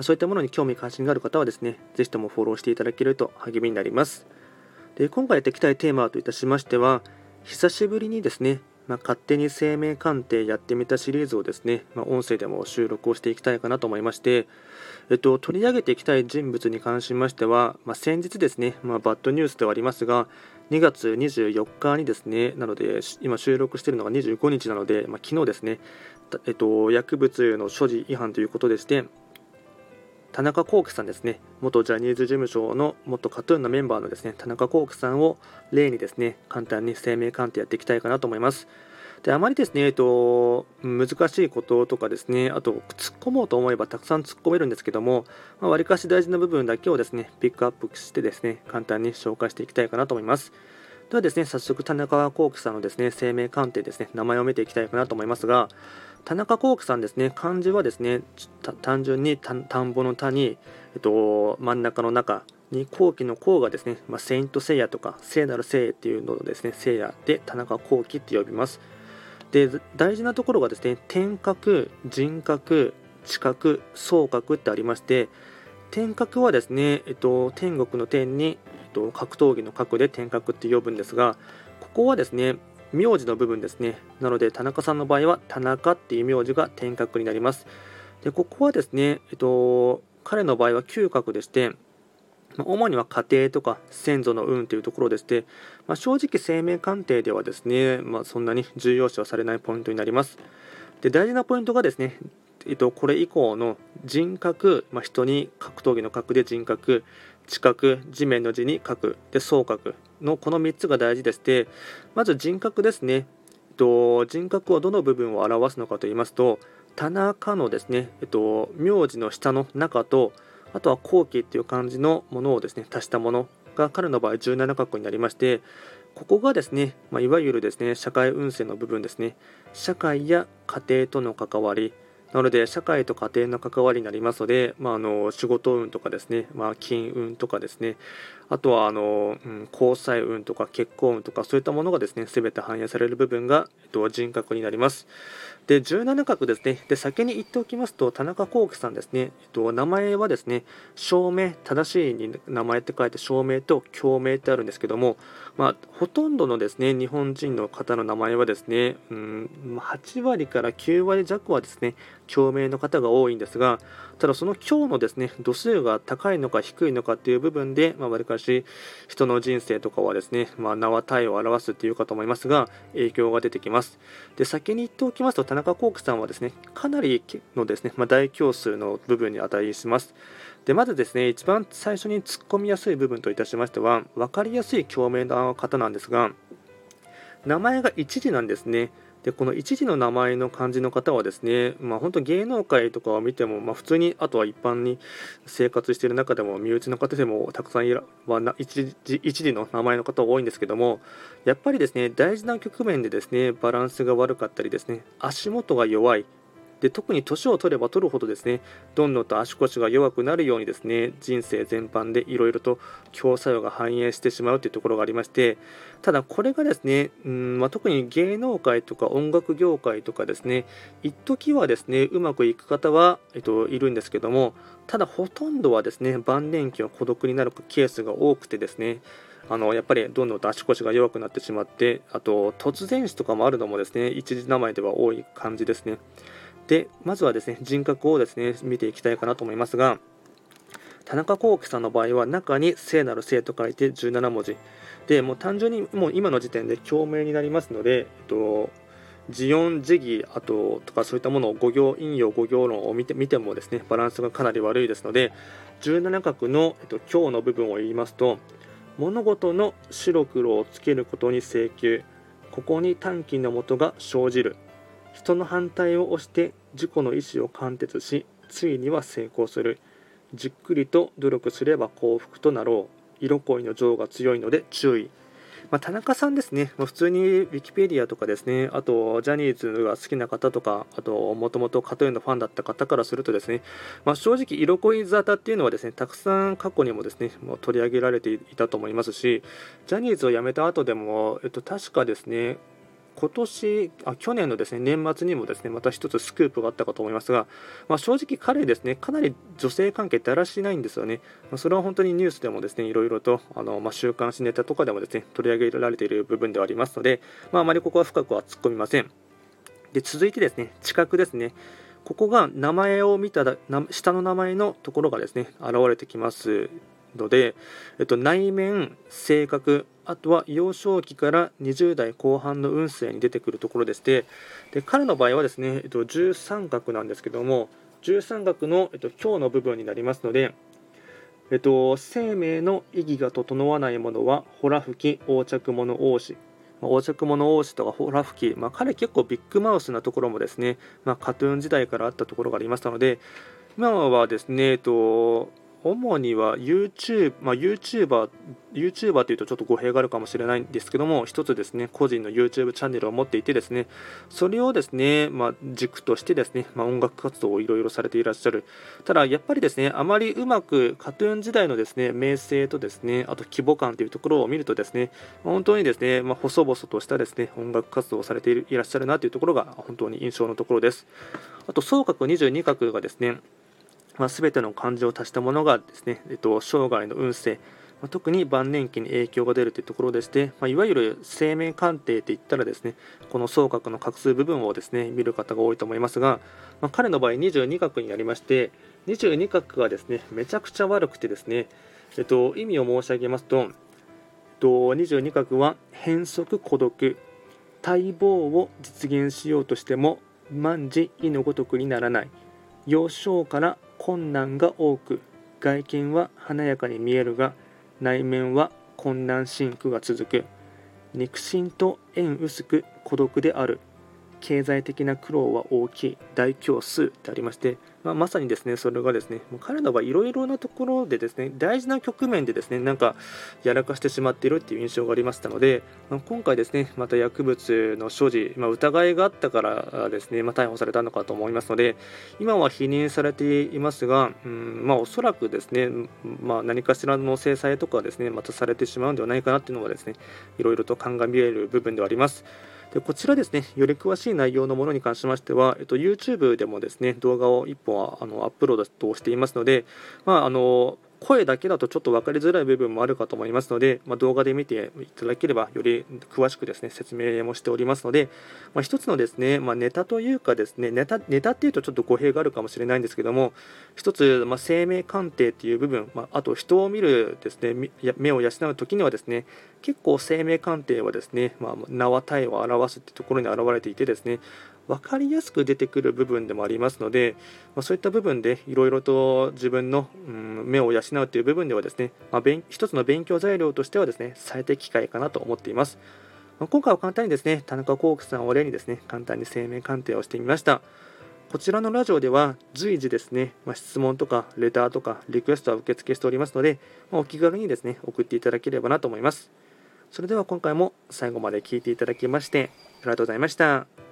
そういったものに興味関心がある方はですねぜひともフォローしていただけると励みになります。で今回やっていきたいテーマといたしましては久しぶりにですねまあ、勝手に生命鑑定やってみたシリーズをですね、まあ、音声でも収録をしていきたいかなと思いまして、えっと、取り上げていきたい人物に関しましては、まあ、先日ですね、まバッドニュースではありますが、2月24日にですね、なので、今収録しているのが25日なので、まあ、昨日ですね、えっと、薬物の所持違反ということでして、田中聖さんですね、元ジャニーズ事務所の元カトゥーンのメンバーのですね、田中聖さんを例にですね、簡単に生命鑑定やっていきたいかなと思います。で、あまりですね、えっと、難しいこととかですね、あと、突っ込もうと思えばたくさん突っ込めるんですけども、まあ、かし大事な部分だけをですね、ピックアップしてですね、簡単に紹介していきたいかなと思います。ではですね、早速、田中聖さんのですね、生命鑑定ですね、名前を見ていきたいかなと思いますが、田中幸喜さんですね、漢字はですね、単純に田んぼの田に、えっと、真ん中の中に後期の後がですね、まあ、セイント聖夜とか聖なる聖っていうのをですね、聖夜で田中幸喜って呼びます。で、大事なところがですね、天格、人格、地格、総格ってありまして、天格はですね、えっと、天国の天に、えっと、格闘技の格で天格って呼ぶんですが、ここはですね、名字の部分ですね。なので、田中さんの場合は、田中っていう名字が天格になります。で、ここはですね、えっと、彼の場合は嗅覚でして、ま主には家庭とか先祖の運というところでして、まあ、正直生命鑑定ではですね、まあ、そんなに重要視はされないポイントになります。で大事なポイントがですね、えっと、これ以降の人格、まあ、人に格闘技の格で人格、地格、地面の字に書く、で、総格のこの3つが大事でして、まず人格ですね。えっと人格はどの部分を表すのかと言いますと、田中のですね、えっと、名字の下の中と、あとは後期っていう漢字のものをですね、足したものが彼の場合17括弧になりまして、ここがですね、まあ、いわゆるですね、社会運勢の部分ですね、社会や家庭との関わり、なので、社会と家庭の関わりになりますので、まあ、あの仕事運とかですね、まあ、金運とかですね、あとはあの、うん、交際運とか結婚運とか、そういったものがですね、すべて反映される部分が、えっと、人格になります。で、17画ですね。で、先に言っておきますと、田中幸喜さんですね。えっと、名前はですね、証明、正しいに名前って書いて、証明と共鳴ってあるんですけども、まあ、ほとんどのですね、日本人の方の名前はですね、うん、8割から9割弱はですね、共鳴の方が多いんですが、ただその今日のですね、度数が高いのか低いのかっていう部分で、まあ、わりかし人の人生とかはですね、まあ、名は体を表すっていうかと思いますが、影響が出てきます。で、先に言っておきますと、中幸喜さんはですね、かなりのですね、まあ、大教数の部分に値します。で、まずですね、一番最初に突っ込みやすい部分といたしましては、分かりやすい共鳴の方なんですが、名前が一時なんですね。でこの一時の名前の漢字の方はですね、まあ、本当芸能界とかを見ても、まあ、普通にあとは一般に生活している中でも身内の方でもたくさんいら、まあ、一時一時の名前の方多いんですけどもやっぱりですね大事な局面でですねバランスが悪かったりですね足元が弱いで特に年を取れば取るほどですねどんどんと足腰が弱くなるようにですね人生全般でいろいろと強作用が反映してしまうというところがありましてただこれがですねうん、まあ、特に芸能界とか音楽業界とかですね一時はですねうまくいく方は、えっと、いるんですけどもただほとんどはですね晩年期は孤独になるケースが多くてですねあのやっぱりどんどんと足腰が弱くなってしまってあと突然死とかもあるのもですね一時名前では多い感じですね。でまずはですね人格をですね見ていきたいかなと思いますが田中幸喜さんの場合は中に聖なる聖と書いて17文字。でもう単純にもう今の時点で共鳴になりますので、えっと、字音字義あととかそういったものを語行引用語行論を見て見てもですねバランスがかなり悪いですので17画の、えっと、今日の部分を言いますと物事の白黒をつけることに請求。ここに短期のもとが生じる。人の反対を押して自己の意思を貫徹しついには成功する。じっくりと努力すれば幸福となろう。色恋の情が強いので注意。まあ、田中さんですね、まあ、普通にウィキペディアとかですね、あとジャニーズが好きな方とか、あともともと k a t のファンだった方からするとですね、まあ、正直、色恋沙汰っていうのはですね、たくさん過去にもですね、もう取り上げられていたと思いますし、ジャニーズを辞めた後でも、えっと、確かですね、今年あ去年のですね年末にもですねまた一つスクープがあったかと思いますが、まあ、正直彼ですねかなり女性関係だらしないんですよね、まあ、それは本当にニュースでもですねいろいろとあの、まあ、週刊誌ネタとかでもですね取り上げられている部分ではありますので、まあ、まりここは深くは突っ込みません。で続いてですね知覚ですねここが名前を見たら下の名前のところがですね現れてきますので、えっと、内面、性格、あとは幼少期から20代後半の運勢に出てくるところでしてで彼の場合はですね、えっと、13画なんですけども13画の、えっと、今日の部分になりますので、えっと、生命の意義が整わないものはホラ吹き横着物王子。横着物王子とかホラ吹き、まあ、彼結構ビッグマウスなところもですね、まあ、カトゥーン時代からあったところがありましたので今はですね、えっと主には YouTube、まあ、YouTuber、YouTuber というとちょっと語弊があるかもしれないんですけども、一つですね、個人の YouTube チャンネルを持っていてですね、それをですね、まあ、軸としてですね、まあ、音楽活動をいろいろされていらっしゃる。ただ、やっぱりですね、あまりうまく、カトゥーン時代のですね、名声とですね、あと規模感というところを見るとですね、本当にですね、まあ、細々としたですね、音楽活動をされていらっしゃるなというところが本当に印象のところです。あと、総角22角がですね、まあ、全ての漢字を足したものがですね、えっと、生涯の運勢、まあ、特に晩年期に影響が出るというところでして、まあ、いわゆる生命鑑定といったらですねこの総角の画数部分をですね見る方が多いと思いますが、まあ、彼の場合22画になりまして22画がですねめちゃくちゃ悪くてですね、えっと、意味を申し上げますと、えっと、22画は変則孤独待望を実現しようとしても万事意のごとくにならない幼少から困難が多く外見は華やかに見えるが内面は困難深苦が続く。肉親と縁薄く孤独である。経済的な苦労は大きい大教数でありまして、まあ、まさにですねそれがですねもう彼の場合いろいろなところでですね大事な局面でですねなんかやらかしてしまっているっていう印象がありましたので、まあ、今回ですねまた薬物の所持、まあ、疑いがあったからですね、ま逮捕されたのかと思いますので今は否認されていますが、うんま、おそらくですね、ま何かしらの制裁とかですねまたされてしまうんではないかなっていうのはですねいろいろと鑑みえる部分ではあります。でこちらですね、より詳しい内容のものに関しましては、えっと、YouTube でもですね動画を1本あのアップロードしていますので、まあ、あの声だけだとちょっと分かりづらい部分もあるかと思いますので、まあ、動画で見ていただければより詳しくですね説明もしておりますので、まあ、一つのですね、まあ、ネタというかですねネタネタっていうとちょっと語弊があるかもしれないんですけども一つ、ま生命鑑定っていう部分、まあ、と人を見るですね目を養う時にはですね結構生命鑑定はですね、ま名は体を表すってところに表れていてですね分かりやすく出てくる部分でもありますので、まあ、そういった部分でいろいろと自分の、うん、目を養うという部分ではですね、まあ、一つの勉強材料としてはですね最適機会かなと思っています。まあ、今回は簡単にですね田中幸喜さんを例にですね簡単に生命鑑定をしてみました。こちらのラジオでは随時ですね、まあ、質問とかレターとかリクエストは受付しておりますので、まあ、お気軽にですね送っていただければなと思います。それでは今回も最後まで聴いていただきましてありがとうございました。